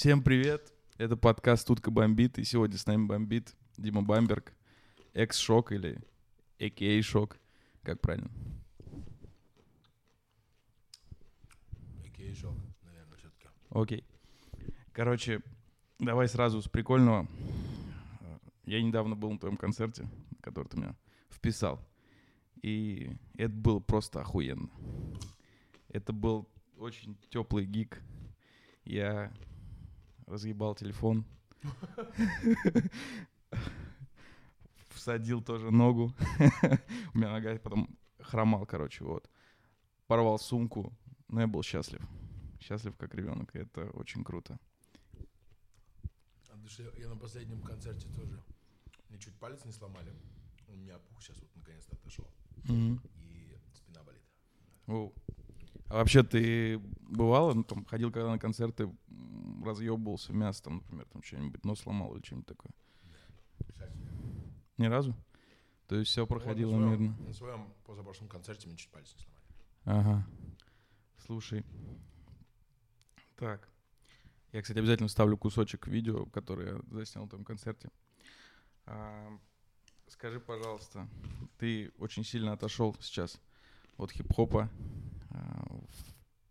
Всем привет! Это подкаст «Тутка бомбит», и сегодня с нами бомбит Дима Бамберг, экс-шок или а.к.а. шок, как правильно? Окей, шок, наверное, все-таки. Окей. Короче, давай сразу с прикольного. Я недавно был на твоем концерте, который ты меня вписал. И это было просто охуенно. Это был очень теплый гик. Я разъебал телефон. Всадил тоже ногу. У меня нога потом хромал, короче, вот. Порвал сумку, но я был счастлив. Счастлив как ребенок, и это очень круто. Я, на последнем концерте тоже. Мне чуть палец не сломали. У меня опух, сейчас вот наконец-то отошел. И спина болит. А вообще ты бывало, ну, там, ходил когда на концерты, разъебывался мясо, там, например, там что-нибудь нос сломал или что-нибудь такое? Ни разу? То есть все проходило Вот на своем- мирно? На своем позапрошлом концерте мне чуть палец не сломали. Ага. Слушай. Так. Я, кстати, обязательно вставлю кусочек видео, которое я заснял на том концерте. А, скажи, пожалуйста, ты очень сильно отошел сейчас от хип-хопа, в,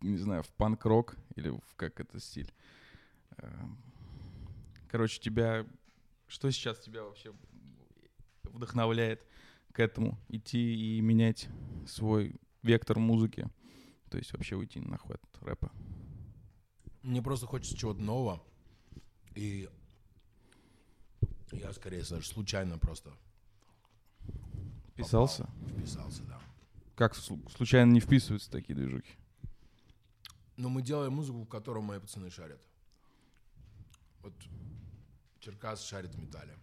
не знаю, в панк-рок или в как это стиль. А, короче, тебя... Что сейчас тебя вообще вдохновляет к этому? Идти и менять свой вектор музыки? То есть вообще уйти нахуй от рэпа. Мне просто хочется чего-то нового. И я скорее даже случайно просто Писался? попал, вписался, да. Как слу- случайно не вписываются такие движухи? Но мы делаем музыку, в которой мои пацаны шарят. Вот Черкас шарит в металле.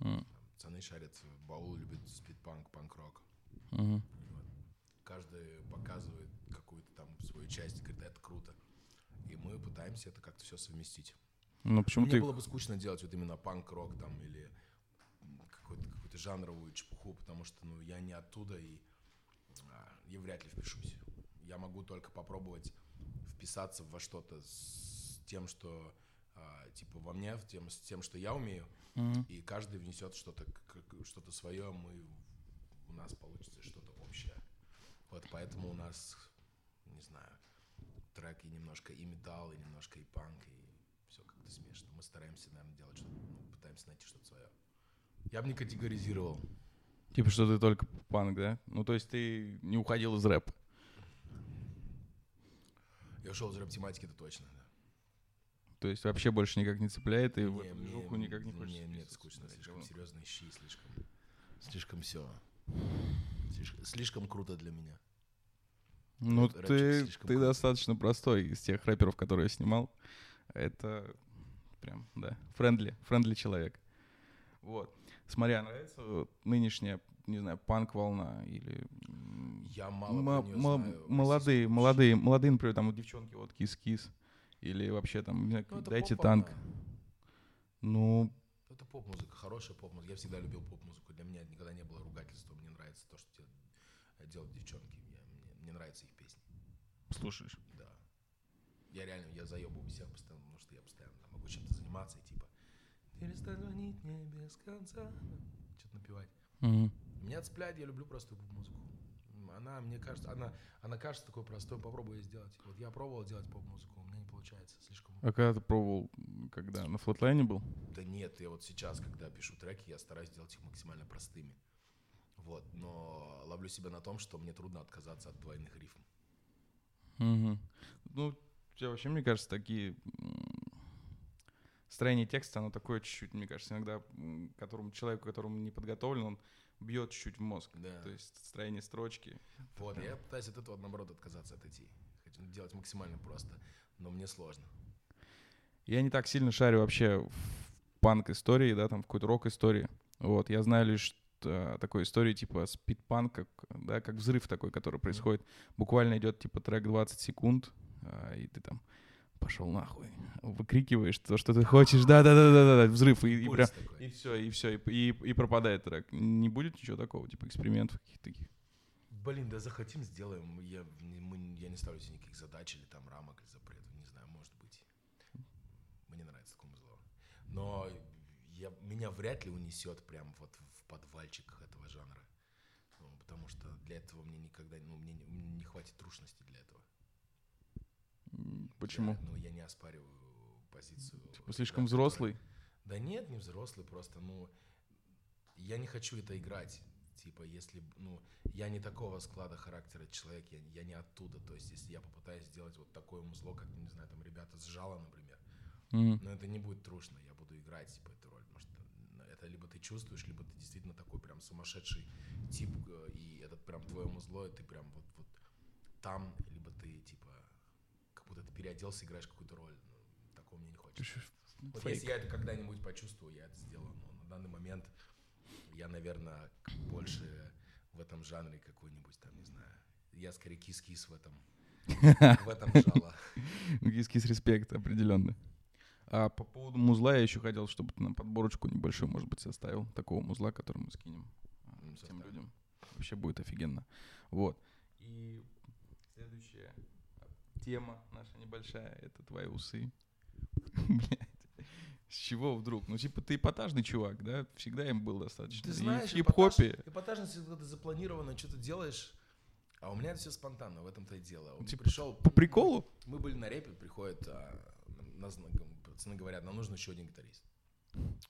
М, Пацаны шарят, Баул любит спидпанк, панк-рок. мгм. Каждый показывает какую-то там свою часть, говорит, это круто. И мы пытаемся это как-то все совместить. Ну почему Мне ты... было бы скучно делать вот именно панк-рок там или какую-то, какую-то жанровую чепуху, потому что ну, я не оттуда и а, я вряд ли впишусь. Я могу только попробовать вписаться во что-то с тем, что а, типа во мне, в тем, с тем, что я умею, Мгм. и каждый внесет что-то что-то свое, мы у нас получится что-то общее. Вот поэтому у нас, не знаю, треки немножко и металл, и немножко и панк, и все как-то смешно. Мы стараемся, наверное, делать что-то, ну, пытаемся найти что-то свое. Я бы не категоризировал. Типа, что ты только панк, да? Ну то есть ты не уходил из рэпа. Я ушел из рэп-тематики, это точно. Да. То есть вообще больше никак не цепляет, и в Не, эту мне- движуху никак не хочешь нет, вписываться, скучно, слишком говно. серьезные щи, слишком, слишком все. Слишком, слишком круто для меня. Ну рэпчик ты, ты круто. достаточно простой из тех рэперов, которые я снимал. Это прям, да, friendly, friendly человек. Вот. Смотри, а нравится вот нынешняя, не знаю, панк-волна или... Я мало знаю молодые, молодые, молодые, например, там вот девчонки, вот кис-кис. Или вообще там, не знаю, Ну, дайте танк. Ну, Это поп-музыка, хорошая поп-музыка. Я всегда любил поп-музыку. Для меня никогда не было ругательства. Мне нравится то, что делают девчонки. Я- мне, мне нравятся их песни. слушаешь. Да. Я реально, я заебываю всех постоянно, потому что я постоянно там могу чем-то заниматься и типа перестань звонить мне без конца. Что-то напевать. Мгм. Меня цепляет, я люблю простую поп-музыку. М, Она, мне кажется, она, она кажется такой простой, попробуй ее сделать. Вот я пробовал делать поп-музыку, у меня не получается, слишком... А когда ты пробовал, когда на флотлайне был? Да нет, я вот сейчас, когда пишу треки, я стараюсь делать их максимально простыми. Вот, но ловлю себя на том, что мне трудно отказаться от двойных рифм. Мгм. Ну, вообще, мне кажется, такие строение текста, оно такое чуть-чуть, мне кажется, иногда которому человеку, которому не подготовлен, он бьет чуть-чуть в мозг. Да. То есть строение строчки. Вот, я пытаюсь от этого, наоборот, отказаться, отойти. Хочу делать максимально просто, но мне сложно. Я не так сильно шарю вообще в панк-истории, да, там в какой-то рок-истории. Вот, я знаю лишь э, такой истории типа спидпанк, как, да, как взрыв такой, который происходит. Буквально идет типа трек 20 секунд, а, и ты там пошел нахуй, выкрикиваешь то, что ты хочешь, да-да-да-да, взрыв, и, и прям, и все, и все, и, и, и пропадает трек. Не будет ничего такого, типа экспериментов каких-то таких. Блин, да захотим, сделаем. Я, не- мы, я не ставлю себе никаких задач или там рамок или запретов. Не знаю, может быть. Мне меня вряд ли унесет прям вот в подвальчиках этого жанра. Ну, потому что для этого мне никогда, ну, мне, не- мне не хватит трушности для этого. Почему? Я, ну, я не оспариваю позицию. Типа слишком которые- взрослый? Да нет, не взрослый, просто, ну, я не хочу это играть. Типа, если, ну, я не такого склада характера человек, я, я не оттуда. То есть, если я попытаюсь сделать вот такое музло, как, не знаю, там ребята с жала, например, Мгм. но это не будет трушно, я буду играть, типа, эту роль, потому что ну, это либо ты чувствуешь, либо ты действительно такой прям сумасшедший тип, э, и этот прям твое музло, и ты прям вот, вот там, либо ты, типа, будто ты переоделся, играешь какую-то роль. Ну, такого мне не хочется. ж- Вот если я это когда-нибудь почувствую, я это сделаю. Но на данный момент я, наверное, больше в этом жанре какой-нибудь там, не знаю. Я скорее кис-кис в этом, в этом жало. Кис-кис респект, определенно. А по поводу музла я еще хотел, чтобы ты нам подборочку небольшую, может быть, составил. Такого музла, который мы скинем а, Ну, тем составим. людям. Вообще будет офигенно. Вот. И следующая тема наша небольшая — это твои усы. Блядь. С чего вдруг? Ну, типа, ты эпатажный чувак, да? Всегда им был достаточно. Ты знаешь, хип-хопе. эпатаж- эпатажность, когда ты запланированно что-то делаешь, а у меня это все спонтанно, в этом-то и дело. Вот Типа пришел, По приколу? Мы были на репе, приходит, а, нас, пацаны говорят, нам нужен еще один гитарист.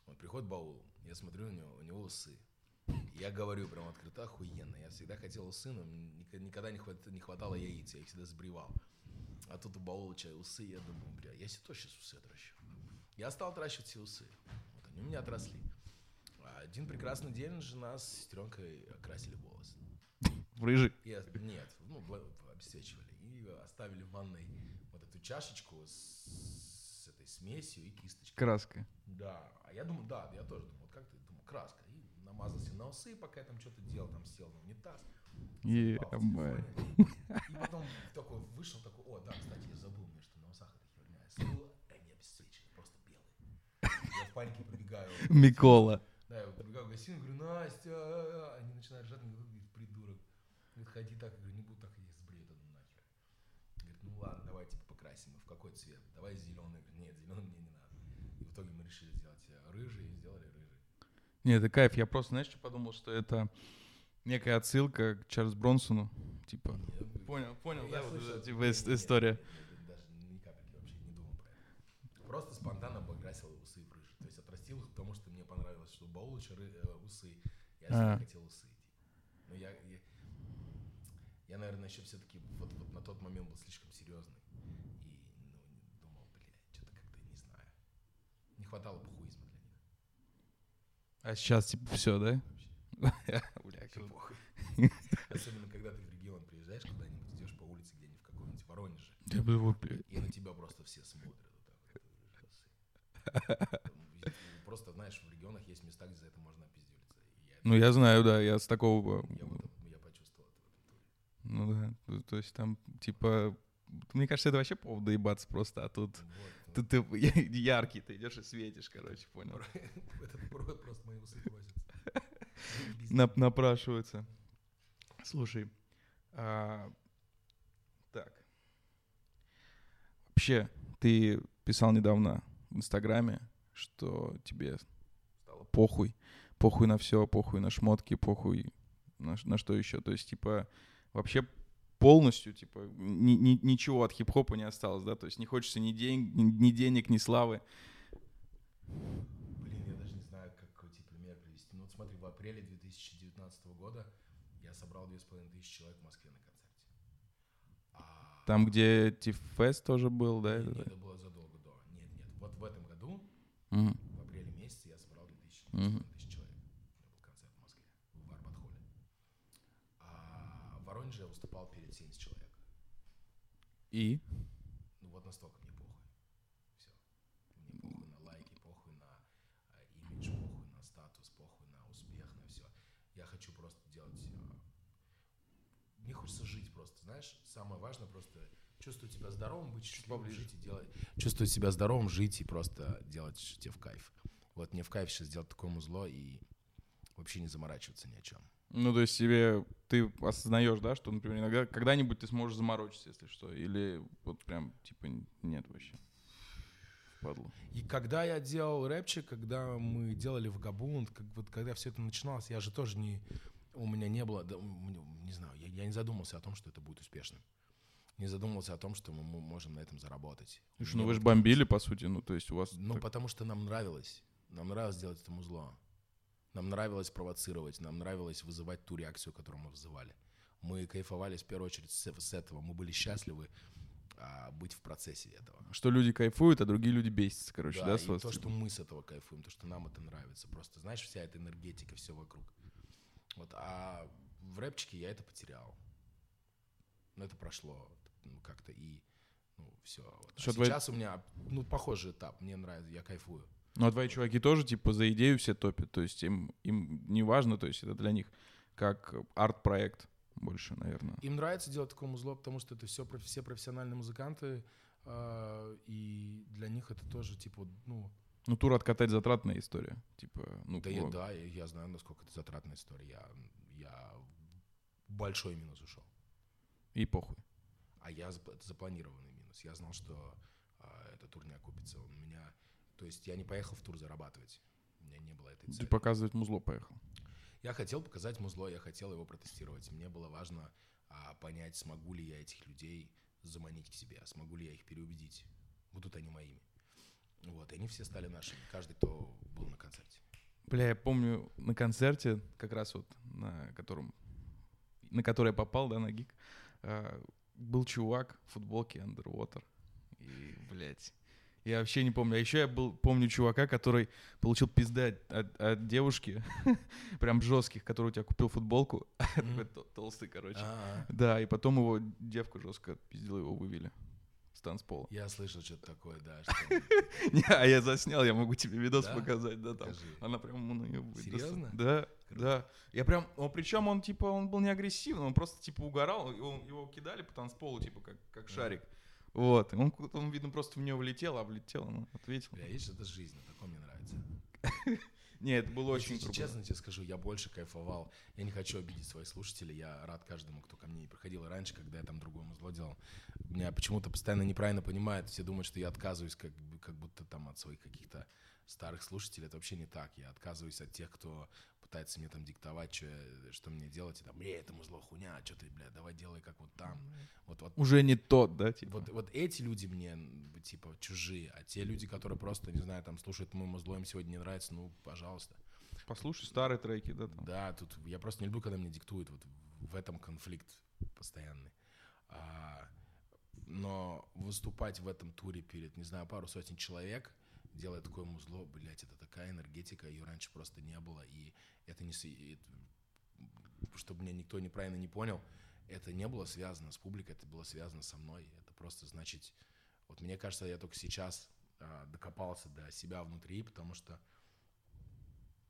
Вот приходит Баул, я смотрю на него, у него усы. Я говорю прям открыто, охуенно. Я всегда хотел усы, но ник- никогда не, хват- не хватало яиц, я их всегда сбривал. А тут у Баулыча усы, я думаю, бля, я себе тоже сейчас усы отращу. Я стал отращивать все усы. Вот они у меня отросли. А Один прекрасный день жена с сестренкой окрасили волосы. В рыжий. Ос- нет, ну, обесцвечивали. И оставили в ванной вот эту чашечку с, с этой смесью и кисточкой. Краска. Да, а я думаю, да, я тоже думал, вот как ты, думаю, краска. И намазался на усы, пока я там что-то делал, там сел на унитаз. телефоне. И потом такой вышел, такой, о, да, кстати, я забыл, мне что на усах эта херня. А они обесцвечены, просто белые. Я в панике пробегаю. Микола. Да, я прибегаю в гостиную, говорю, Настя, а, а». они начинают ржать, говорю, «Говорит, придурок. Говорит, ходи так, я говорю, не буду так, я сбрею это нахер. Говорит, ну ладно, давай типа покрасим, в какой цвет? Давай зеленый мне не надо. И в итоге мы решили сделать э, рыжий, и сделали рыжий. Не, это кайф. Я просто, знаешь, что подумал, что это некая отсылка к Чарльзу Бронсону. Типа, понял, понял, да, вот эта, типа, история. не, не, Даже ни капельки вообще не думал про это. Просто спонтанно покрасил усы в рыжий. То есть отрастил их, потому что мне понравилось, что ры- э, усы. Я всегда А. хотел усы. Но я, я, я, наверное, еще все-таки вот, вот на тот момент был слишком серьезный. И ну, думал, блядь, что-то как-то не знаю. Не хватало похуизма. А сейчас, типа, все, да? Бля, похуй. Особенно, когда ты в регион приезжаешь куда-нибудь, идешь по улице где-нибудь в каком-нибудь Воронеже, Я бы его, и на тебя просто все смотрят вот так вот. Там, Просто, знаешь, в регионах есть места, где за это можно опиздюлиться. Ну, я знаю, да, я с такого... я, почувствовал это в этом туре. Ну да, то- то есть там, типа... Мне кажется, это вообще повод доебаться просто, а тут... Вот, Тут ты яркий, ты идешь и светишь, короче, понял. Этот провод просто мои усы. Нап- напрашивается. Слушай, а, так. Вообще, ты писал недавно в Инстаграме, что тебе стало похуй, похуй на все, похуй на шмотки, похуй на, на что еще. То есть, типа, вообще полностью, типа, ни- ни- ничего от хип-хопа не осталось, да? То есть не хочется ни, день, ни, ни денег, ни славы. Блин, я даже не знаю, какой тебе пример привести. Ну вот смотри, в апреле 2019 года я собрал 2500 человек в Москве на концерте. А Там, где Тифест тоже был, да? Нет, это- это было задолго до. Нет, нет. Вот в этом году, Мгм. в апреле месяце, я собрал 2000, Мгм. 2000 человек. У меня был концерт в Москве, в Арбатхоле. А в Воронеже я выступал перед 70 человек. И? Ну вот настолько мне похуй. Все. Мне похуй на лайки, похуй на а, имидж, похуй на статус, похуй на успех, на все. Я хочу просто делать... а, Мне хочется жить просто, знаешь? Самое важное просто чувствовать себя здоровым, быть счастливым, поближе. жить и делать... Чувствовать себя здоровым, жить и просто делать, тебе в кайф. Вот мне в кайф сейчас сделать такое музло и вообще не заморачиваться ни о чем. Ну, то есть тебе, ты осознаешь, да, что, например, иногда, когда-нибудь ты сможешь заморочиться, если что, или вот прям, типа, нет вообще. В впадлу. И когда я делал рэпчик, когда мы делали в Габунд, как, вот когда все это начиналось, я же тоже не... У меня не было, да, не знаю, я, я не задумался о том, что это будет успешным. Не задумывался о том, что мы можем на этом заработать. Слушай, ну вы же бомбили, по сути, ну то есть у вас... Ну так... потому что нам нравилось. Нам нравилось делать это музло. Нам нравилось провоцировать, нам нравилось вызывать ту реакцию, которую мы вызывали. Мы кайфовали в первую очередь с, с этого. Мы были счастливы а, быть в процессе этого. Что люди кайфуют, а другие люди бесятся, короче, да? да и то, что мы с этого кайфуем, то, что нам это нравится. Просто, знаешь, вся эта энергетика, все вокруг. Вот, а в рэпчике я это потерял. Но это прошло ну, как-то и ну, все. Вот. А сейчас твои... у меня, ну, похожий этап. Мне нравится, я кайфую. Ну, а твои чуваки тоже, типа, за идею все топят. То есть им, им не важно, то есть это для них как арт-проект больше, наверное. Им нравится делать такое музло, потому что это все, все профессиональные музыканты, э, и для них это тоже, типа, ну... Ну, тур откатать затратная история, типа, ну... Да, я, да я, я знаю, насколько это затратная история. Я, я большой минус ушел. И похуй. А я это запланированный минус. Я знал, что э, этот тур не окупится. Он меня... То есть я не поехал в тур зарабатывать. У меня не было этой цели. Ты показывать музло поехал. Я хотел показать музло, я хотел его протестировать. Мне было важно а, понять, смогу ли я этих людей заманить к себе, смогу ли я их переубедить, будут они моими. Вот, и они все стали нашими, каждый, кто был на концерте. Бля, я помню на концерте, как раз вот на котором, на который я попал, да, на гик, а, был чувак в футболке Underwater. И, блядь, я вообще не помню. А еще я был, помню чувака, который получил пизда от, от девушки, прям жестких, который у тебя купил футболку. Толстый, короче. А. Да, и потом его девка жестко пиздила, его вывели с танцпола. Я слышал что-то такое, да. Не, а я заснял, я могу тебе видос показать, да, там. Она прям ему наебывает. Серьезно? Да, да. Я прям, причем он, типа, он был не агрессивный, он просто, типа, угорал, его кидали по танцполу, типа, как шарик. Вот. Он, он, видно, просто в нее влетел, а влетел, он ответил. Бля, видишь, это жизнь, такое мне нравится. Не, это было очень круто. Честно тебе скажу, я больше кайфовал. Я не хочу обидеть своих слушателей. Я рад каждому, кто ко мне приходил раньше, когда я там другому зло делал. Меня почему-то постоянно неправильно понимают. Все думают, что я отказываюсь как, как будто там от своих каких-то старых слушателей. Это вообще не так. Я отказываюсь от тех, кто пытается мне там диктовать, что, что мне делать, и там, бля, это музло хуйня, а что ты, бля, давай делай как вот там. Вот, вот, Уже не тот, да, типа? Вот, вот эти люди мне, типа, чужие, а те люди, которые просто, не знаю, там, слушают мой музло, им сегодня не нравится, ну, пожалуйста. Послушай старые треки, да? Там. Да, тут я просто не люблю, когда мне диктуют, вот в этом конфликт постоянный. А, но выступать в этом туре перед, не знаю, пару сотен человек, делая такое музло, блядь, это такая энергетика, ее раньше просто не было, и это не... Это, чтобы меня никто неправильно не понял, это не было связано с публикой, это было связано со мной. Это просто значит... Вот мне кажется, я только сейчас а, докопался до себя внутри, потому что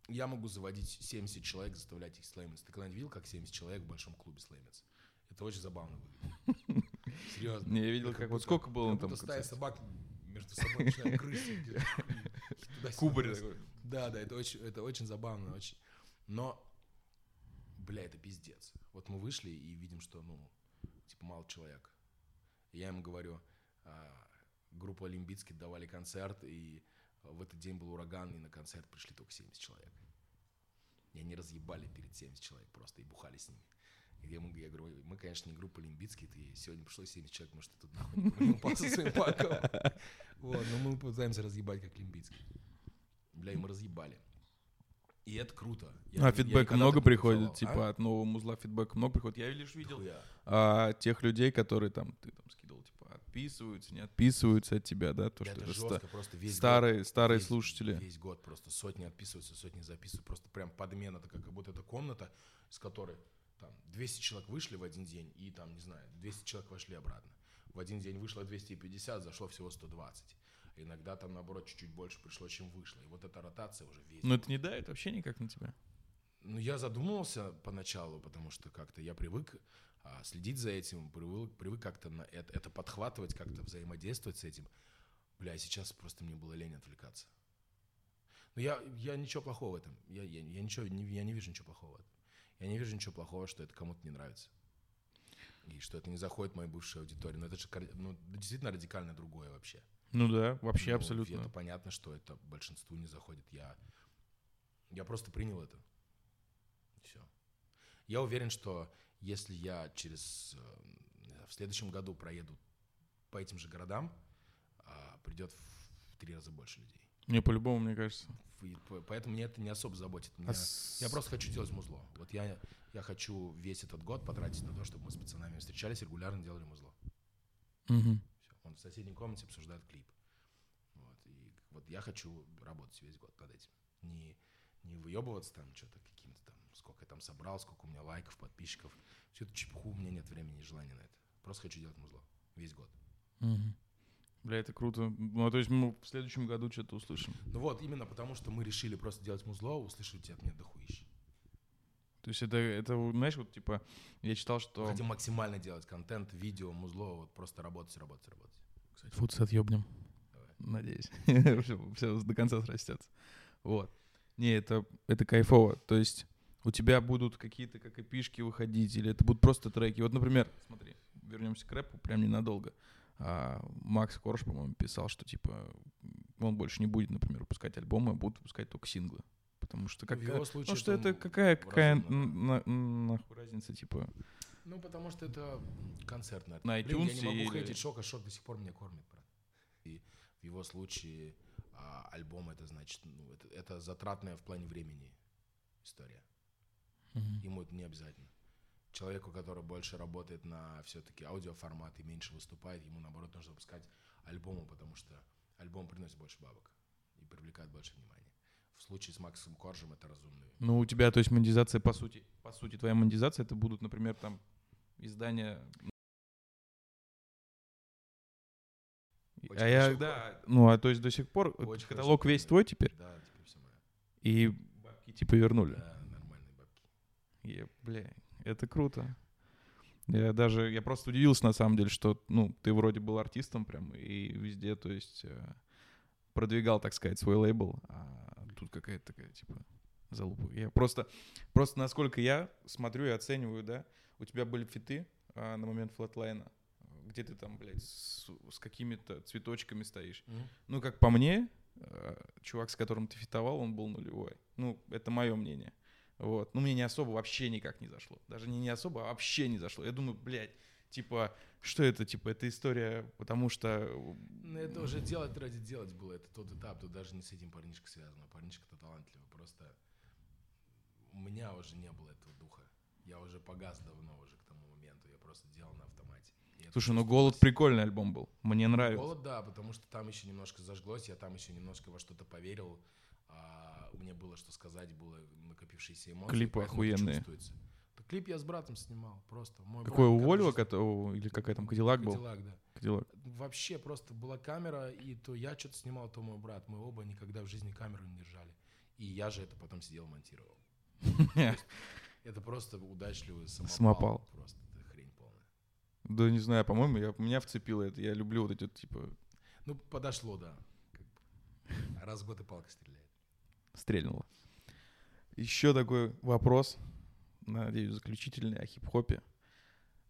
я могу заводить 70 человек, заставлять их слеймиться. Ты когда-нибудь видел, как 70 человек в большом клубе слеймятся? Это очень забавно выглядит. Серьезно. Не, я видел, как, вот сколько было там. стая собак между собой начинают грызть. Кубарь такой. Да, да, это очень, это очень забавно, очень. Но, бля, это пиздец. Вот мы вышли и видим, что, ну, типа, мало человек. я им говорю, а, группа Олимпийский давали концерт, и в этот день был ураган, и на концерт пришли только 70 человек. И они разъебали перед 70 человек просто и бухали с ними. Я, я говорю, мы, конечно, не группа Лимбицкий, ты сегодня пришло 70 человек, может, ты тут нахуй не упал со своим паком. Вот, но мы пытаемся разъебать, как Лимбицкий. Бля, и мы разъебали. И это круто. Я, а фидбэк много приходит, типа а? от нового музла фидбэк много приходит. Я лишь видел а, тех людей, которые там, ты там скидывал, типа, отписываются, не отписываются от тебя, да? То, это что жестко, это просто весь старые, год, старые весь, слушатели. Весь год просто сотни отписываются, сотни записывают. Просто прям подмена такая, как будто это комната, с которой там 200 человек вышли в один день, и там, не знаю, 200 человек вошли обратно. В один день вышло 250, зашло всего 120. Иногда там, наоборот, чуть-чуть больше пришло, чем вышло. И вот эта ротация уже весь. Но это не давит вообще никак на тебя? Ну, я задумывался поначалу, потому что как-то я привык а, следить за этим, привык, привык как-то на это, это подхватывать, как-то взаимодействовать с этим. Бля, сейчас просто мне было лень отвлекаться. Но я, я ничего плохого в этом. Я, я, я, ничего, не, я не вижу ничего плохого в этом. Я не вижу ничего плохого, что это кому-то не нравится. и что это не заходит в мою бывшую аудиторию. Но это же ну, действительно радикально другое вообще. Ну да, вообще Ну, абсолютно. Это понятно, что это большинству не заходит. Я, я просто принял это. Все. Я уверен, что если я через э, в следующем году проеду по этим же городам, а, придет в три раза больше людей. Не, по-любому, мне кажется. И Поэтому меня это не особо заботит. А Меня- с- Я просто хочу делать музло. Вот я, я хочу весь этот год потратить на то, чтобы мы с пацанами встречались, регулярно делали музло. Мгм. Всё. Он в соседней комнате обсуждает клип. Вот. И вот я хочу работать весь год над этим. Не, не выебываться там что-то каким-то там, сколько я там собрал, сколько у меня лайков, подписчиков. Всю эту чепуху, у меня нет времени и желания на это. Просто хочу делать музло. Весь год. Мгм. Бля, это круто. Ну, то есть мы в следующем году что-то услышим. Ну вот, именно потому, что мы решили просто делать музло, услышите от меня дохуища. То есть это, это, знаешь, вот типа, я читал, что... Хотим максимально делать контент, видео, музло, вот просто работать, работать, работать. Кстати, Фуд отъебнем. Давай. Надеюсь. все, до конца срастется. Вот. Не, это, это кайфово. То есть у тебя будут какие-то как эпишки выходить, или это будут просто треки. Вот, например, смотри, вернемся к рэпу прям ненадолго. А, Макс Корж, по-моему, писал, что типа он больше не будет, например, выпускать альбомы, а будут выпускать только синглы. Потому что как, в его случае ну что это какая, какая на- на- нахуй разница, типа. Ну, потому что это концерт на, На Блин, я iTunes не могу или- хейтить Шока, Шок до сих пор меня кормит, брат. И в его случае а, альбом это значит, ну, это, это затратная в плане времени история. Ему это не обязательно. Человеку, который больше работает на все-таки аудиоформат и меньше выступает, ему наоборот нужно выпускать альбомы, потому что альбом приносит больше бабок и привлекает больше внимания. В случае с Максом Коржем это разумно. Ну, у тебя, то есть, монетизация, по сути, по сути, твоя монетизация, это будут, например, там, издания... Очень а я, да, ну, а то есть до сих пор Очень каталог весь твой теперь, Да, теперь все мое. и бабки типа вернули. Да, нормальные бабки. И, бля, это круто. Я даже, я просто удивился на самом деле, что, ну, ты вроде был артистом прям и везде, то есть, э, продвигал, так сказать, свой лейбл, а тут какая-то такая, типа, залупа. Я просто, просто насколько я смотрю и оцениваю, да, у тебя были фиты а, на момент флетлайна, где ты там, блядь, с, с какими-то цветочками стоишь. Ну, как по мне, э, чувак, с которым ты фитовал, он был нулевой. Ну, это мое мнение. Вот. Ну, мне не особо вообще никак не зашло. Даже не, не особо, а вообще не зашло. Я думаю, блядь, типа, что это? Типа, это история, потому что... Ну, это уже делать ради делать было. Это тот этап. Тут даже не с этим парнишкой связано. Парнишка-то талантливый. Просто у меня уже не было этого духа. Я уже погас давно уже к тому моменту. Я просто делал на автомате. Слушай, ну. «Голод» прикольный альбом был. Мне нравится. Голод, да, потому что там еще немножко зажглось, я там еще немножко во что-то поверил. а, мне было что сказать, было накопившиеся эмоции. Клипы охуенные. клип я с братом снимал, просто. Мой Какой брат у Вольво, в жизни- кото- или какая там, Кадиллак был? Кадиллак, да. Кадиллак. Вообще просто была камера, и то я что-то снимал, то мой брат. Мы оба никогда в жизни камеру не держали. И я же это потом сидел монтировал. Это просто удачливый самопал. Самопал. Просто хрень полная. Да не знаю, по-моему, я, меня вцепило это. Я люблю вот эти, типа, Ну, подошло, да. Раз в год и палка стреляет. Стрельнуло. Еще такой вопрос, надеюсь, заключительный о хип-хопе.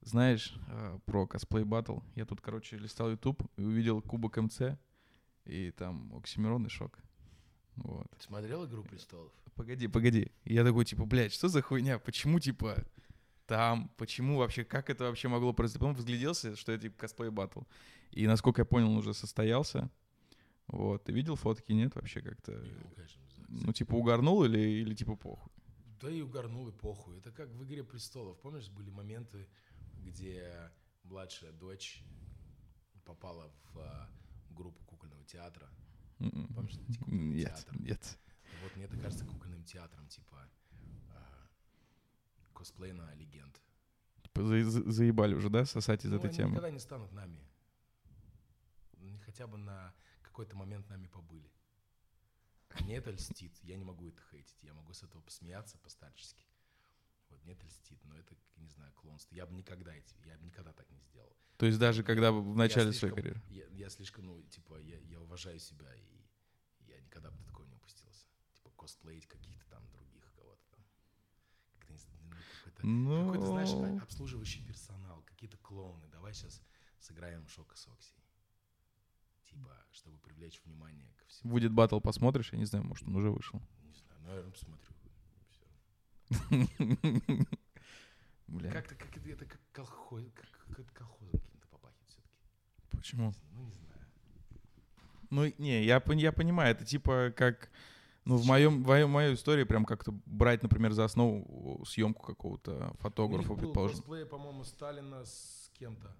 Знаешь э, про косплей батл? Я тут, короче, листал YouTube и увидел Кубок МЦ, и там Оксимирон и Шок. Вот. Ты смотрел «Игру престолов»? Погоди, погоди. Я такой, типа, блядь, что за хуйня? Почему, типа, там? Почему вообще? Как это вообще могло произойти? Потом взгляделся, что это, типа, косплей батл. И, насколько я понял, он уже состоялся. Вот. Ты видел фотки? Нет? Вообще как-то... Ну, конечно. Ну, типа, угорнул или, или типа, похуй? Да и угорнул, и похуй. Это как в «Игре престолов». Помнишь, были моменты, где младшая дочь попала в а, группу кукольного театра. М-м. Помнишь, эти кукольный Нет, театр? нет. Вот мне это кажется кукольным театром, типа а, косплей на легенд. Типа, за- за- заебали уже, да, сосать из ну, этой они темы? никогда не станут нами. Хотя бы на какой-то момент нами побыли. Мне это льстит. Я не могу это хейтить. Я могу с этого посмеяться по-старчески. Вот мне это льстит, но это, не знаю, клонство. Я бы никогда эти, я бы никогда так не сделал. То есть даже когда в начале Я своей карьеры? Я, я слишком, ну, типа, я, я уважаю себя, и я никогда бы до такого не опустился. Типа, косплеить каких-то там других кого-то там. Как-то ну, какой-то, Ну, какой-то, знаешь, а- обслуживающий персонал, какие-то клоуны. Давай сейчас сыграем Шока Сокси. Типа, чтобы привлечь внимание ко всему. будет батл, посмотришь? Я не знаю, может, он уже вышел. Не знаю, наверное, посмотрю. Бля, Как-то как это, это как колхоз, как, колхозом каким-то попахивает все-таки. почему? Ну, не знаю. Ну, не, я, я понимаю, это типа как... Ну, в моем, в моей- истории прям как-то брать, например, за основу съемку какого-то У них фотографа, был предположим. косплей, по-моему, Сталина с кем-то.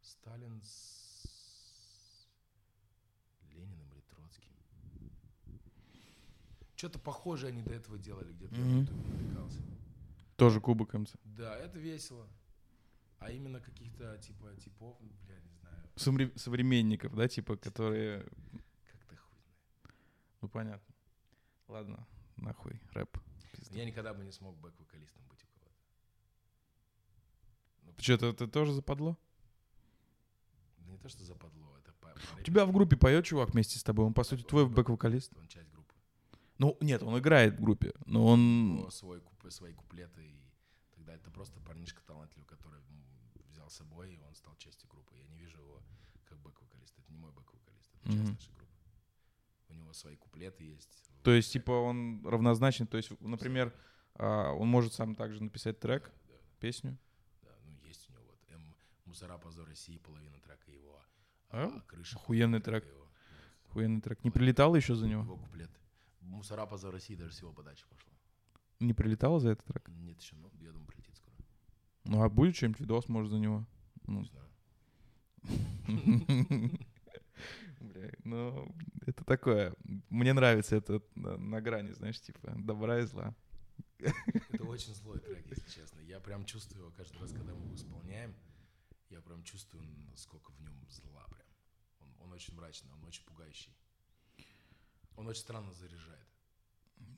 Сталин с Что-то похожее они до этого делали, где-то я Мгм. в Ютубе натыкался. Тоже кубок МЦ. Да, это весело. А именно каких-то типа типов, ну, бля, не знаю, Совре- современников, да, типа, которые... как-то хуй знает. Ну, понятно. Ладно, нахуй, рэп. Пизда. Я никогда бы не смог бэк-вокалистом быть у кого-то. Ну, Что-то это тоже западло? да не то, что западло, это по, У тебя в группе поет чувак вместе с тобой, он, по сути, твой бэк-вокалист. Он часть группы. Ну, нет, он играет в группе, но он... него свой свои куплеты, и тогда это просто парнишка талантливый, который взял с собой, и он стал частью группы. Я не вижу его как бэк-вокалист. Это не мой бэк-вокалист, это Мгм. часть нашей группы. У него свои куплеты есть. То есть, типа, он равнозначен, то есть, например, а, он может сам также написать трек, Да, да, песню. да. Ну, есть у него вот М, «Мусора, позор России», половина трека его. А? «Крыша», Охуенный трек. его. Охуенный трек. Не прилетало еще за него? Его куплет. «Мусора, позор России» даже всего подачи пошла. Не прилетало за этот трек? Нет еще, но я думаю, прилетит скоро. Ну, а будет что-нибудь, видос, может, за него? Ну, Не знаю. Бля, ну, это такое. Мне нравится это на, грани, знаешь, типа, добра и зла. Это очень злой трек, если честно. Я прям чувствую его каждый раз, когда мы его исполняем. Я прям чувствую, насколько в нем зла прям. Он, он очень мрачный, он очень пугающий. Он очень странно заряжает.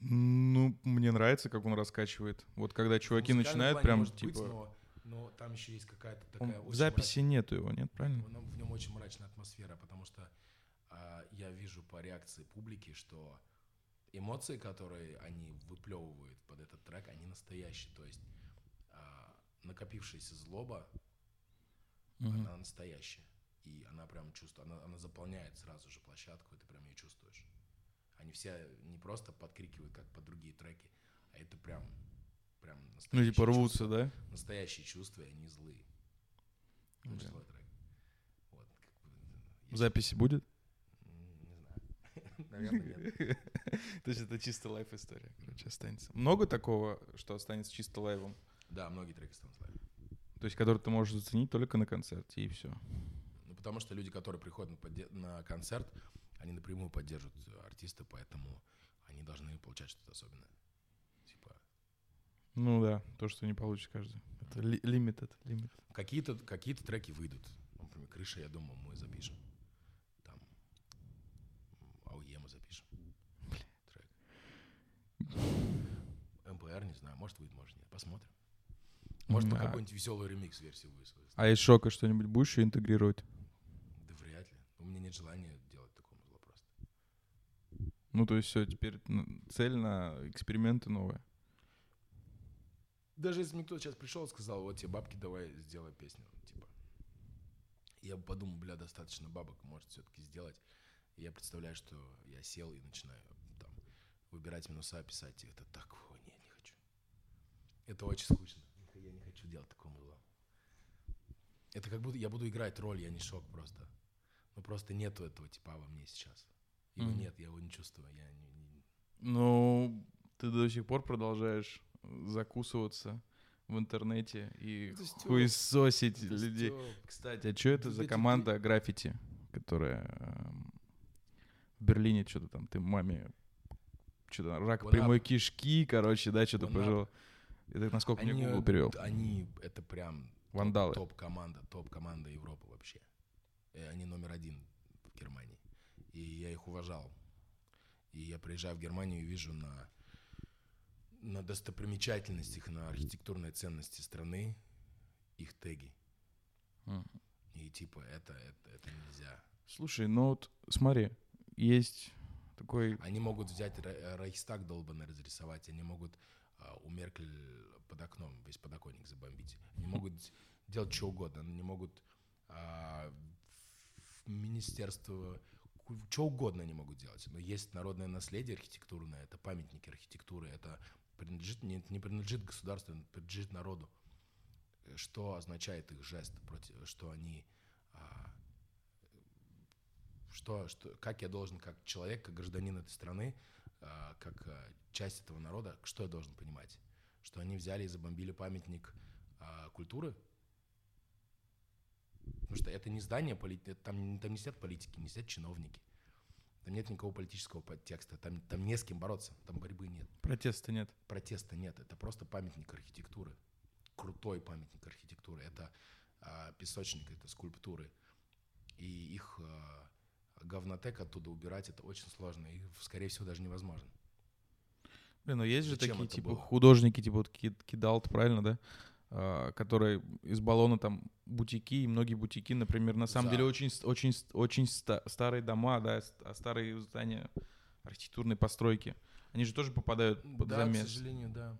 Ну, мне нравится, как он раскачивает. Вот когда чуваки В начинают прям, может быть, типа... но, но там еще есть какая-то он- такая в очень записи нету его, нет, правильно? мрачная- в нем очень мрачная атмосфера, потому что а, я вижу по реакции публики, что эмоции, которые они выплевывают под этот трек, они настоящие. То есть а, накопившаяся злоба, Мгм. она настоящая. И она прям чувствует, она, она заполняет сразу же площадку, и ты прям ее чувствуешь. Они все не просто подкрикивают, как под другие треки, а это прям, прям Ну, настоящие типа рвутся, чувства, да? Настоящие чувства, и они злые. Очень Бля. злой трек. Вот, как бы, если- записи будет? М, Не знаю. Наверное, нет. То есть это чисто лайф история, короче, останется. Много такого, что останется чисто лайвом? Да, многие треки станут славе. То есть, который ты можешь заценить только на концерте, и все. Ну, потому что люди, которые приходят на, на концерт, они напрямую поддерживают артиста, поэтому они должны получать что-то особенное. Типа, Ну да, то, что не получишь каждый. Это ли- limited, limited. какие-то какие треки выйдут. Например, «Крыша», я думаю, мы запишем. Там «Ауе» мы запишем. Трек. МПР, не знаю, может выйдет, может нет. Посмотрим. Может, а- какой-нибудь веселый ремикс-версию выставим. А из шока что-нибудь будешь еще интегрировать? Да вряд ли. У меня нет желания делать такое зло просто. Ну, то есть все, теперь цель на эксперименты новые. Даже если мне кто-то сейчас пришел и сказал, вот тебе бабки, давай сделай песню, типа. Я бы подумал, бля, достаточно бабок, может все-таки сделать. Я представляю, что я сел и начинаю там выбирать минуса, писать. И это так, о, нет, не хочу. Это очень скучно. Я не хочу делать такого музла. Это как будто я буду играть роль, я не шок просто. Ну просто нету этого типа во мне сейчас. Его Мгм. нет, я его не чувствую. Я не, не- Ну, ты до сих пор продолжаешь закусываться в интернете и Это стёб. хуесосить Это людей. Кстати, а что это Вот за команда граффити, которая эм, в Берлине что-то там, ты маме что-то рак One прямой Up. кишки, короче, да, что-то пожил. Это насколько мне Они, Google перевел. Они, это прям топ- Вандалы. топ-команда, топ-команда Европы вообще. И они номер один в Германии. И я их уважал. И я приезжаю в Германию и вижу на, на достопримечательностях, на архитектурной ценности страны их теги. Мгм. И типа это, это, это нельзя. Слушай, ну вот смотри, есть такой... Они могут взять Ре- Рейхстаг долбанно разрисовать, они могут а, у Меркель под окном весь подоконник забомбить. Они могут делать что угодно. Они не могут а, в министерство что угодно они могут делать. Но есть народное наследие архитектурное, это памятники архитектуры, это принадлежит, не, не принадлежит государству, это принадлежит народу. Что означает их жест, против, что они, а, что, что, как я должен, как человек, как гражданин этой страны, а, как а, часть этого народа, что я должен понимать? Что они взяли и забомбили памятник а, культуры, Потому что это не здание, там, там не сидят политики, не сидят чиновники. Там нет никакого политического подтекста, там, там не с кем бороться, там борьбы нет. Протеста нет. Протеста нет, это просто памятник архитектуры. Крутой памятник архитектуры. Это а, песочник, это скульптуры. И их а, говнотек оттуда убирать, это очень сложно и, скорее всего, даже невозможно. Блин, ну есть Зачем же такие, типа, было? художники, типа, вот Кидалт, правильно, да? А, которые из баллона там бутики, и многие бутики, например, на самом да. деле очень, очень, очень старые дома, да, а старые здания архитектурной постройки. Они же тоже попадают под да, замес. к сожалению, да.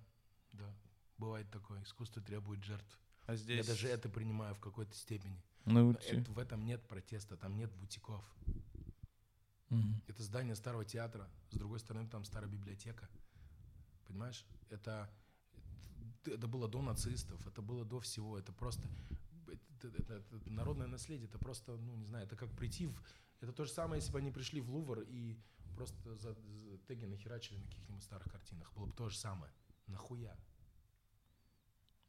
Да, бывает такое. Искусство требует жертв. А здесь... Я даже это принимаю в какой-то степени. Ну, это, в этом нет протеста, там нет бутиков. Угу. Это здание старого театра, с другой стороны там старая библиотека. Понимаешь? Это это было до нацистов, это было до всего, это просто это, это, это, народное наследие, это просто, ну, не знаю, это как прийти в... Это то же самое, если бы они пришли в Лувр и просто за, за теги нахерачили на каких-нибудь старых картинах. Было бы то же самое. Нахуя?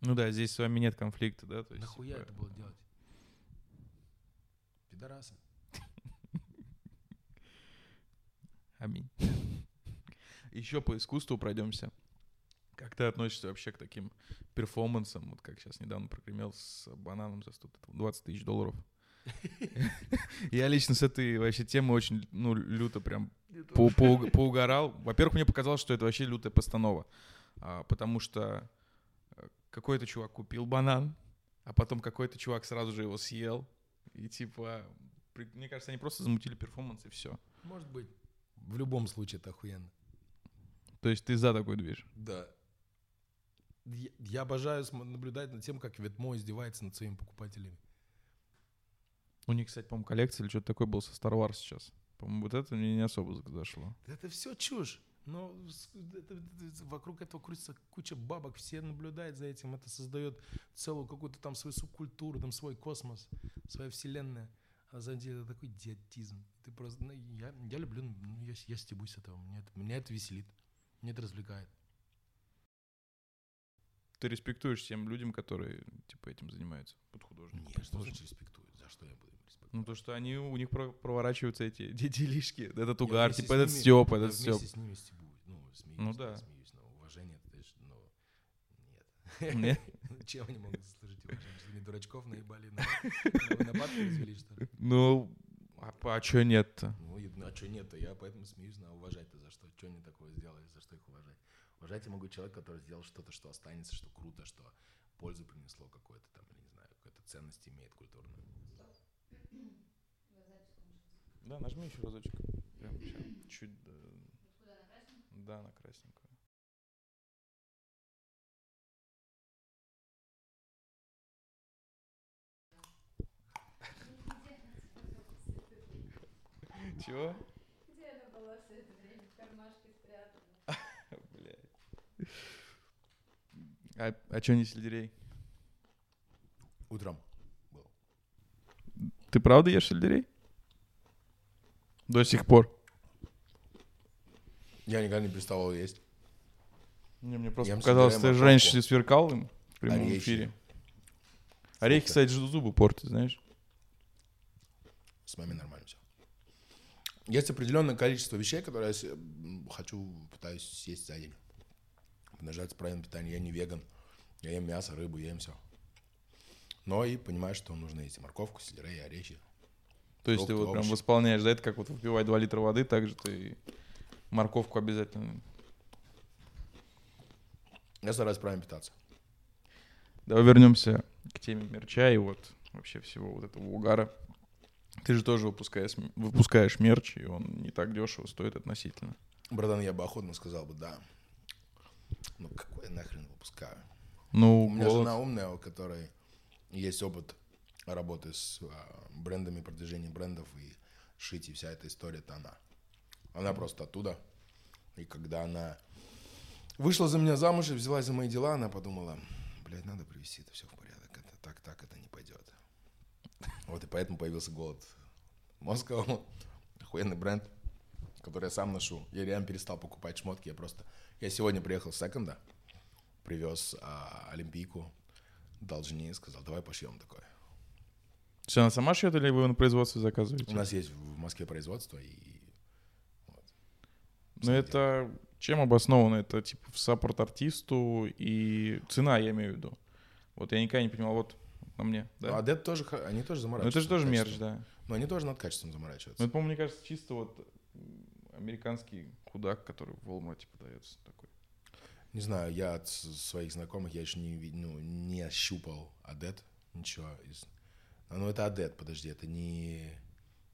Ну да, здесь с вами нет конфликта, да? То есть, Нахуя типа... это было делать? Пидорасы. Аминь. Еще по искусству пройдемся. Как ты относишься вообще к таким перформансам, вот как сейчас недавно прогремел с бананом за 120 тысяч долларов? Я лично с этой вообще темы очень, ну, люто прям по поугорал. Во-первых, мне показалось, что это вообще лютая постанова, а, потому что э, какой-то чувак купил банан, а потом какой-то чувак сразу же его съел, и типа, мне кажется, они просто замутили перформанс и все. Может быть. В любом случае это охуенно. То есть ты за такой движ? Да я обожаю наблюдать над тем, как Ветмо издевается над своими покупателями. У них, кстати, по-моему, коллекция или что-то такое было со Star Wars сейчас. По-моему, вот это мне не особо зашло. Это все чушь. Но это, это, вокруг этого крутится куча бабок, все наблюдают за этим, это создает целую какую-то там свою субкультуру, там свой космос, своя вселенная. А на самом деле это такой идиотизм. Ты просто, ну, я, я люблю, ну, я, я стебусь этого, меня это, меня это веселит, меня это развлекает ты респектуешь тем людям, которые типа этим занимаются, под художником. Нет, что значит респектую? За что я буду респектовать? Ну, то, что они, у них проворачиваются эти делишки, этот угар, типа этот степ, этот степ. вместе с ними стебуюсь, ну, смеюсь, ну, да. смеюсь, но уважение, это, ну, нет. Нет? Чем они могут заслужить уважение? Что они дурачков наебали, на, на, на бабки развели, что ли? Ну, а, а что нет-то? Ну, а что нет-то? Я поэтому смеюсь, на уважать-то за что? Что они такое сделали, за что их уважать? Уважать я могу человека, который сделал что-то, что останется, что круто, что пользу принесло какое-то там, или не знаю, какую-то ценность имеет культурную. Да, нажми еще разочек. Прям сейчас. Чуть. Да, на красненькую. Чего? Где она была все это время? В кармашке спрятана. А, а что не сельдерей? Утром был. Ты правда ешь сельдерей? До сих пор. Я никогда не переставал есть. Не, мне просто Ем показалось, ты же раньше сверкал им в прямом Орехи. эфире. Орехи, кстати, зубы портят, знаешь. С вами нормально все. Есть определенное количество вещей, которые я хочу, пытаюсь съесть за день поднажать правильное питание. Я не веган. Я ем мясо, рыбу, я ем все. Но и понимаешь, что нужно есть морковку, сельдерей, орехи. То есть ты вот прям восполняешь, да, это как вот выпивать 2 литра воды, так же ты морковку обязательно. Я стараюсь правильно питаться. Давай вернемся к теме мерча и вот вообще всего вот этого угара. Ты же тоже выпускаешь, выпускаешь мерч, и он не так дешево стоит относительно. Братан, я бы охотно сказал бы, да. Ну, какой я нахрен выпускаю? Ну, У меня голос. жена умная, у которой есть опыт работы с а, брендами, продвижением брендов и шить, и вся эта история, это она. Она просто оттуда. И когда она вышла за меня замуж и взялась за мои дела, она подумала, блядь, надо привести это все в порядок. Это так, так это не пойдет. Вот и поэтому появился голод Москва. Охуенный бренд, который я сам ношу. Я реально перестал покупать шмотки. Я просто... Я сегодня приехал с секонда, привез а, Олимпийку, должни, сказал, давай пошьем такое. Все, она сама шьет или вы на производстве заказываете? У нас есть в Москве производство, и Ну, это чем обосновано? Это типа в саппорт артисту и цена, я имею в виду. Вот я никогда не понимал, вот на мне, да? Ну, а Dead тоже, они тоже Ну, заморачиваются. это же тоже мерч, да. Но они тоже над качеством Ну, заморачиваются. это, по-моему, мне кажется, чисто вот американский худак, который в Walmart продается такой. Не знаю, я от своих знакомых, я еще не, ну, не ощупал Адет, ничего. Из... А, Ну, это Адет, подожди, это не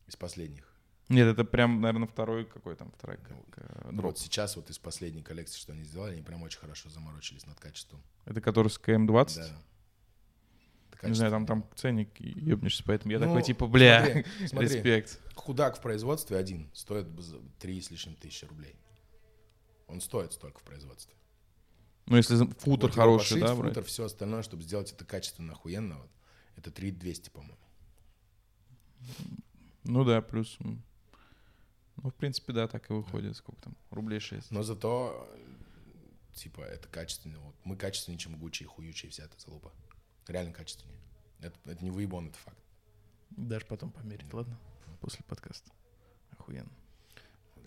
из последних. Нет, это прям, наверное, второй какой там, второй Ну, как, э, Ну. Вот сейчас вот из последней коллекции, что они сделали, они прям очень хорошо заморочились над качеством. Это который с КМ-20? Да. Это Не знаю, там, там ценник ебнешься, поэтому я Ну, такой, типа, бля, смотри, смотри. респект. Худак в производстве один стоит б- за три с лишним тысячи рублей. Он стоит столько в производстве. Ну, если футер Вот хороший, пошить, да, брать? футер, все остальное, чтобы сделать это качественно охуенно, вот, это 3200, по-моему. Ну да, плюс. Ну, в принципе, да, так и выходит. Сколько там? Рублей 6. Но зато, типа, это качественно. Вот, мы качественнее, чем Гуччи и Хуючи и вся эта залупа. Реально качественнее. Это, это не выебон, это факт. Дашь потом померить, ладно? После подкаста. Охуенно.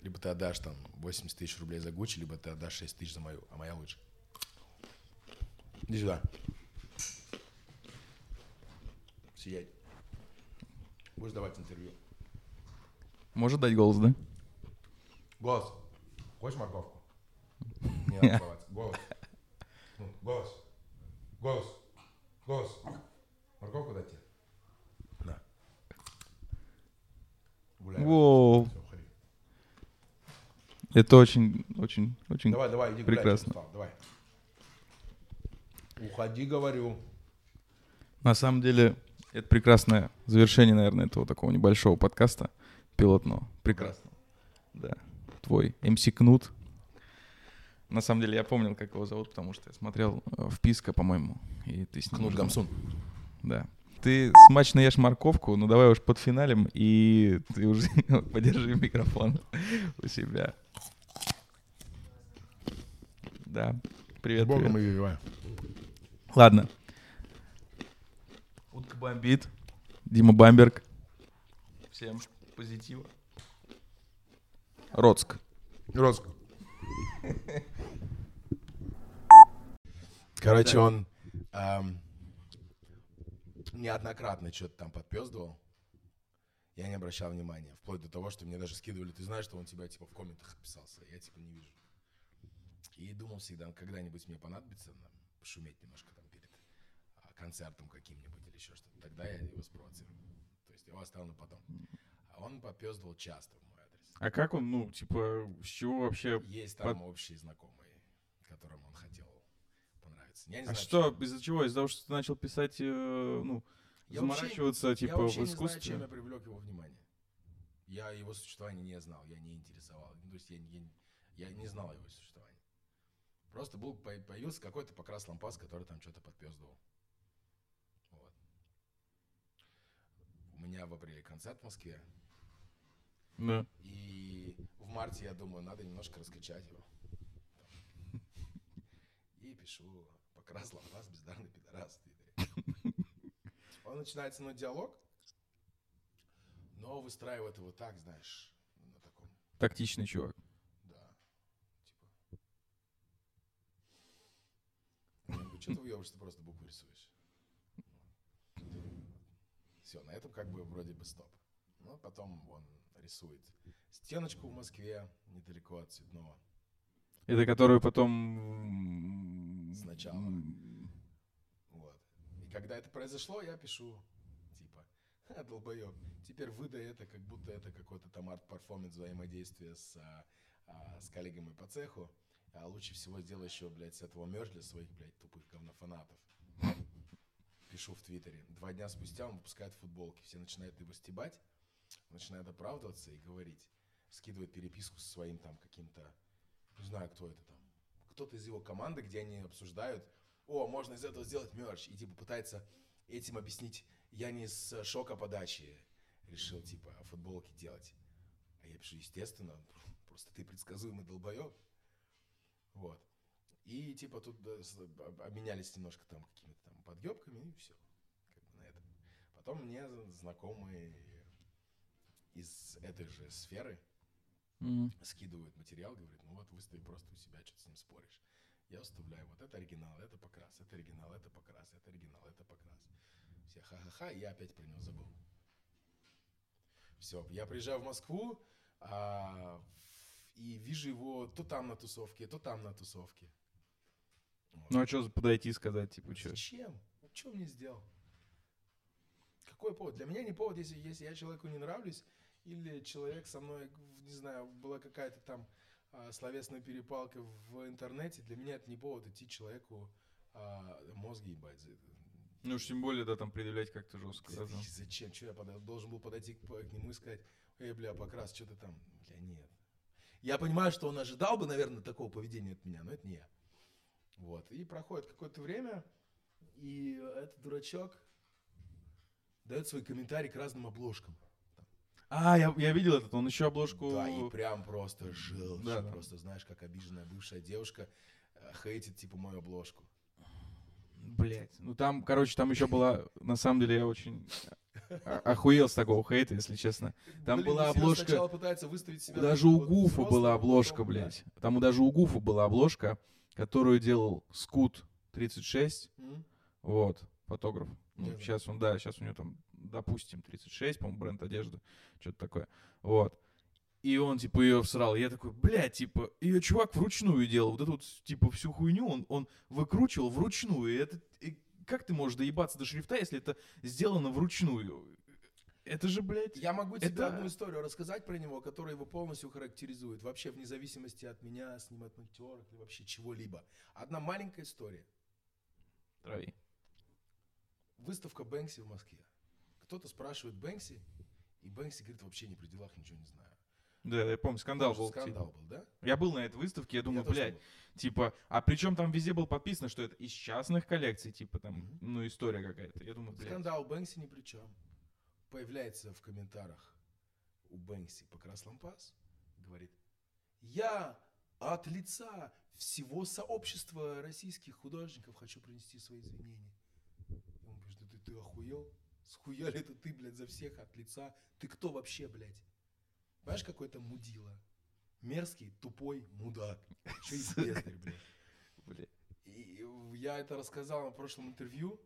Либо ты отдашь там 80 тысяч рублей за Гуччи, либо ты отдашь 6 тысяч за мою, а моя лучше. Иди сюда. Сидеть. Будешь давать интервью. Может дать голос, да? Голос. Хочешь морковку? Не надо голос. Голос. Голос. Морковку дать тебе? На. Гуляй. Воу. Всё, уходи. Это очень, очень, очень... Давай, давай, иди гулять. Прекрасно. устал, Давай. Уходи, говорю. На самом деле, это прекрасное завершение, наверное, этого такого небольшого подкаста пилотного. Прекрасно. Да. Твой МС Кнут. На самом деле, я помнил, как его зовут, потому что я смотрел э, вписка, по-моему, и ты с ним... Кнут Гамсун. Да. Ты смачно ешь морковку, ну давай уж под финалем, и ты уже подержи микрофон у себя. Да. Привет, Богом привет. и. Ладно. Утка бомбит. Дима Бамберг. Всем позитива. Роцк. Роск. Короче, он ам, неоднократно что-то там подпездывал. Я не обращал внимания. Вплоть до того, что мне даже скидывали, ты знаешь, что он тебя типа в комментах отписался. Я типа не вижу. И думал всегда, когда-нибудь мне понадобится нам пошуметь немножко там перед а, концертом каким-нибудь или еще что-то. Тогда я его спровоцирую. То есть его оставил на потом. А он попездывал часто в мой адрес. А как он, ну, типа, с чего вообще... Есть там общие знакомые, которым он хотел понравиться. Я не А знаю, что, из-за чего? Из-за того, что ты начал писать, э, ну, Я вообще- заморачиваться, я типа, вообще в не знаю, чем искусстве? я привлек его внимание. Я его существование не знал, я не интересовал. Ну, То есть я, не- я не знал его существования. Просто был, по- появился какой-то покрас лампас, который там что-то подпездывал. Вот. У меня в апреле концерт в Москве. Да. И в марте я думаю, надо немножко раскачать его. И пишу покрас лампас, бездарный пидорас. Он начинает со мной диалог, но выстраивает его так, знаешь, на таком, Тактичный чувак. да, типа. Что ты уебаешь, ты просто буквы рисуешь. Все, на этом как бы вроде бы стоп. Но потом он рисует стеночку в Москве, недалеко от Цветного. Это который потом... Сначала. Вот. И когда это произошло, я пишу, типа, «Ха, долбоеб, теперь выдай это, как будто это какой-то там арт-перформанс взаимодействия с, а, а, с коллегами по цеху. А лучше всего сделай еще, блядь, с этого мерч для своих, блядь, тупых говнофанатов. Пишу в Твиттере. Два дня спустя он выпускает футболки. Все начинают его стебать, начинают оправдываться и говорить. Скидывает переписку со своим там каким-то, не знаю, кто это там. Кто-то из его команды, где они обсуждают, о, можно из этого сделать мерч. И типа пытается этим объяснить, я не с шока подачи решил, типа, футболки делать. А я пишу, естественно, просто ты предсказуемый долбоеб. Вот. И типа тут с- об- обменялись немножко там какими-то там подъебками, и все. Как бы на этом. Потом мне знакомые из этой же сферы Мгм. скидывают материал, говорят, ну вот выстави просто у себя, что ты с ним споришь. Я выставляю, вот это оригинал, это покрас, это оригинал, это покрас, это оригинал, это покрас. Все ха-ха-ха, я опять про него забыл. Все, я приезжаю в Москву, а, и вижу его то там на тусовке, то там на тусовке. Вот. Ну а что подойти и сказать, типа, что? Зачем? Что мне сделал? Какой повод? Для меня не повод, если, если я человеку не нравлюсь, или человек со мной, не знаю, была какая-то там а, словесная перепалка в интернете, для меня это не повод идти человеку а, мозги ебать. за это. Ну уж тем более, да, там предъявлять как-то жестко. да, там. Зачем? Что я пода- должен был подойти к, к нему и сказать, эй, бля, покрас, что ты там? Бля, нет. Я понимаю, что он ожидал бы, наверное, такого поведения от меня, но это не я. Вот. И проходит какое-то время, и этот дурачок дает свой комментарий к разным обложкам. А, я, я видел этот, он еще обложку... Да, и прям просто желчь. Да, да. Просто, знаешь, как обиженная бывшая девушка э, хейтит, типа, мою обложку. Блять, ну там, короче, там еще была, на самом деле, я очень охуел с такого хейта, если честно. Там Блин, была обложка, сначала пытается выставить себя даже у Гуфа была обложка, блядь. Там даже у Гуфа была обложка, которую делал Скут 36, М? вот, фотограф. Ну, сейчас он, да, сейчас у него там, допустим, 36, по-моему, бренд одежды, что-то такое. Вот. И он, типа, ее всрал. Я такой, блядь, типа, ее чувак вручную делал. Вот эту вот, типа, всю хуйню он, он выкручивал вручную. И это, и как ты можешь доебаться до шрифта, если это сделано вручную? Это же, блядь... Я могу тебе Это- одну историю рассказать про него, которая его полностью характеризует. Вообще, вне зависимости от меня, с ним, от актеров или вообще чего-либо. Одна маленькая история. Трави. Выставка Бэнкси в Москве. Кто-то спрашивает Бэнкси, и Бэнкси говорит, вообще не при делах, ничего не знаю. Да, я помню, скандал был. Скандал типа. был, да? Я был на этой выставке, я думаю, Я блядь, типа, а причем там везде было подписано, что это из частных коллекций, типа там, Мгм. ну, история какая-то. Я думаю, блядь. Скандал Бэнкси ни при чем. Появляется в комментариях у Бэнкси Покрас Лампас, говорит, я от лица всего сообщества российских художников хочу принести свои извинения. Он говорит, да ты, ты охуел? Схуя ли это ты, блядь, за всех от лица? Ты кто вообще, блядь? Понимаешь, какой-то мудила? Мерзкий, тупой мудак. Еще и бездарь, блядь. Блядь. И я это рассказал на прошлом интервью,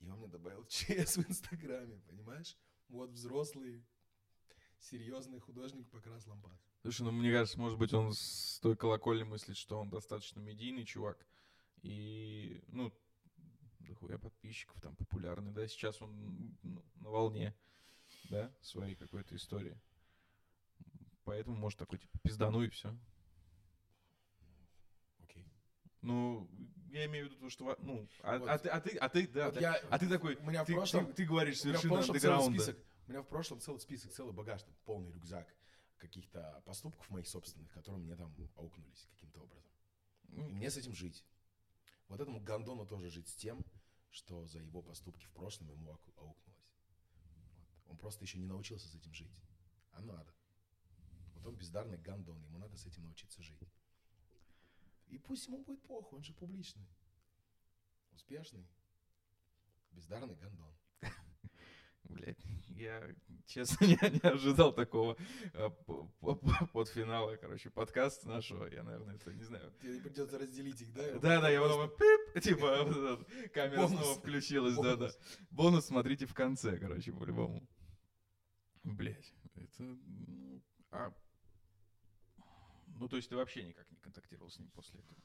и он мне добавил ЧС в Инстаграме, понимаешь? Вот взрослый, серьезный художник покрас лампад. Слушай, ну мне кажется, может быть, он с той колокольни мыслит, что он достаточно медийный чувак. И, ну, дохуя подписчиков, там, популярный, да, сейчас он ну, на волне, да, своей какой-то истории. Поэтому, может, такой, типа, пиздану и все. Окей. Ну, я имею в виду, что, во- ну, а, Вот. а ты, а ты, а ты, да, Вот да. я- а ты такой, у меня в ты, прошлом- ты, ты говоришь в совершенно андеграунда. У меня в прошлом целый список, целый багаж, там, полный рюкзак каких-то поступков моих собственных, которые мне там аукнулись каким-то образом. И Ну, мне с этим жить. Вот этому Гондону тоже жить с тем, что за его поступки в прошлом ему аук- аукнулось. Вот. Он просто еще не научился с этим жить. А надо. Вот он бездарный Гондон, ему надо с этим научиться жить. И пусть ему будет похуй, он же публичный. Успешный. Бездарный Гондон. Блять, я честно не, не ожидал такого а, по- по- по- подфинала, короче, подкаста нашего. Я, наверное, это не знаю. Тебе придется разделить их, да? Да, да, я потом пип, типа, камера снова включилась, да, да. бонус. Бонус смотрите в конце, короче, по-любому. Блять, это, ну, а, ну, то есть ты вообще никак не контактировал с ним после этого?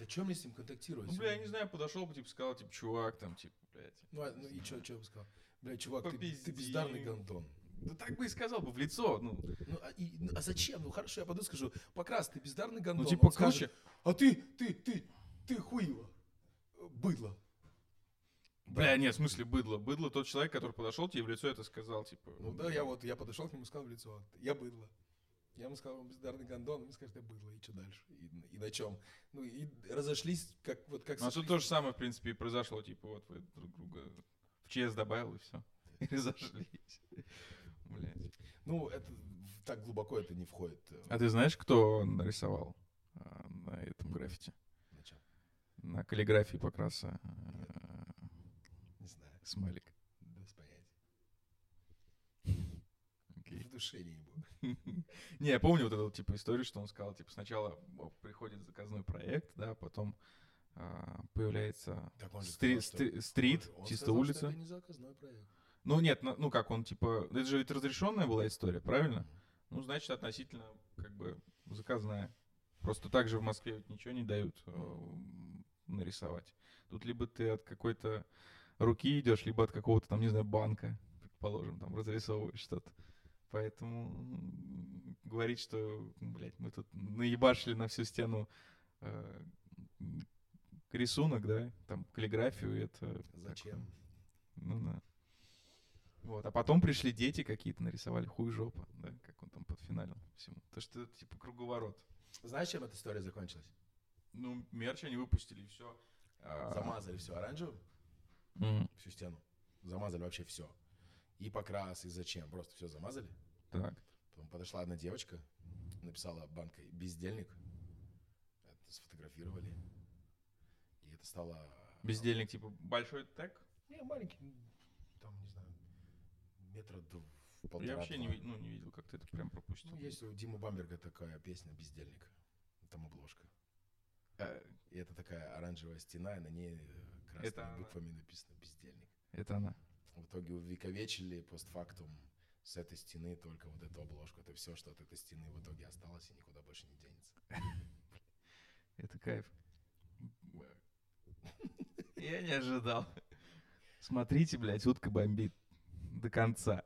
Да что мне с ним контактировать? Ну, бля, я не знаю, подошел бы, типа, сказал, типа, чувак, там, типа, блядь. Ну, а- ну и что, что бы сказал? Бля, чувак, ты, ты бездарный Гондон. Да так бы и сказал бы в лицо. Ну, Ну, а, и- ну, а зачем? Ну, хорошо, я пойду скажу, Покрас, ты бездарный гандон. ну типа Он скажет, круче. а ты, ты, ты, ты хуево. Быдло. Бля, нет, в смысле быдло. Быдло тот человек, который подошел тебе в лицо это сказал, типа. Ну да, я вот, я подошел к нему и сказал в лицо, я быдло. Я ему сказал, он бездарный гандон, он мне скажет, я быдло, и что дальше? И, и на чем? Ну, и разошлись, как вот как Ну, а тут то же самое, в принципе, и произошло. Типа, вот вы друг друга в ЧС добавил, и все. И разошлись. Блядь. Ну, это так глубоко это не входит. э, А ты знаешь, кто нарисовал а, на этом граффити? на чём? На каллиграфии покраса а, Не знаю, смайлик. без понятия. Окей. В душе не ебу. Не, я помню вот эту типа историю, что он сказал, типа сначала приходит заказной проект, да, потом а, появляется стрит, чисто улица. это не заказной проект. Ну нет, ну, ну как он типа, это же ведь разрешенная была история, правильно? Ну значит относительно как бы заказная. Просто так же в Москве ведь ничего не дают э, нарисовать. Тут либо ты от какой-то руки идешь, либо от какого-то там, не знаю, банка, предположим, там разрисовываешь что-то. Поэтому говорить, что, блядь, мы тут наебашили на всю стену э, рисунок, да, там каллиграфию, это... Зачем? Ну да. Вот, а потом пришли дети какие-то, нарисовали хуй жопа, да, как он там подфиналил всему. То что это типа круговорот. Знаешь, чем эта история закончилась? Ну, мерч они выпустили, и все. Замазали все оранжевым, всю стену. Замазали вообще все. И покрас, и зачем. Просто все замазали. Так. Потом подошла одна девочка, написала банкой «бездельник». Это сфотографировали. И это стало... Бездельник, типа, большой тег. Не, маленький, там, не знаю, метра д- в полтора. Я вообще не, два. ну, не видел, как ты это прям пропустил. Ну, есть у Димы Бамберга такая песня «Бездельник». Там обложка. Э, И это такая оранжевая стена, и на ней э, красными Это она. буквами написано «Бездельник». Это она. В итоге увековечили постфактум с этой стены только вот эту обложку. Это все, что от этой стены в итоге осталось и никуда больше не денется. Это кайф. Я не ожидал. Смотрите, блядь, утка бомбит. До конца.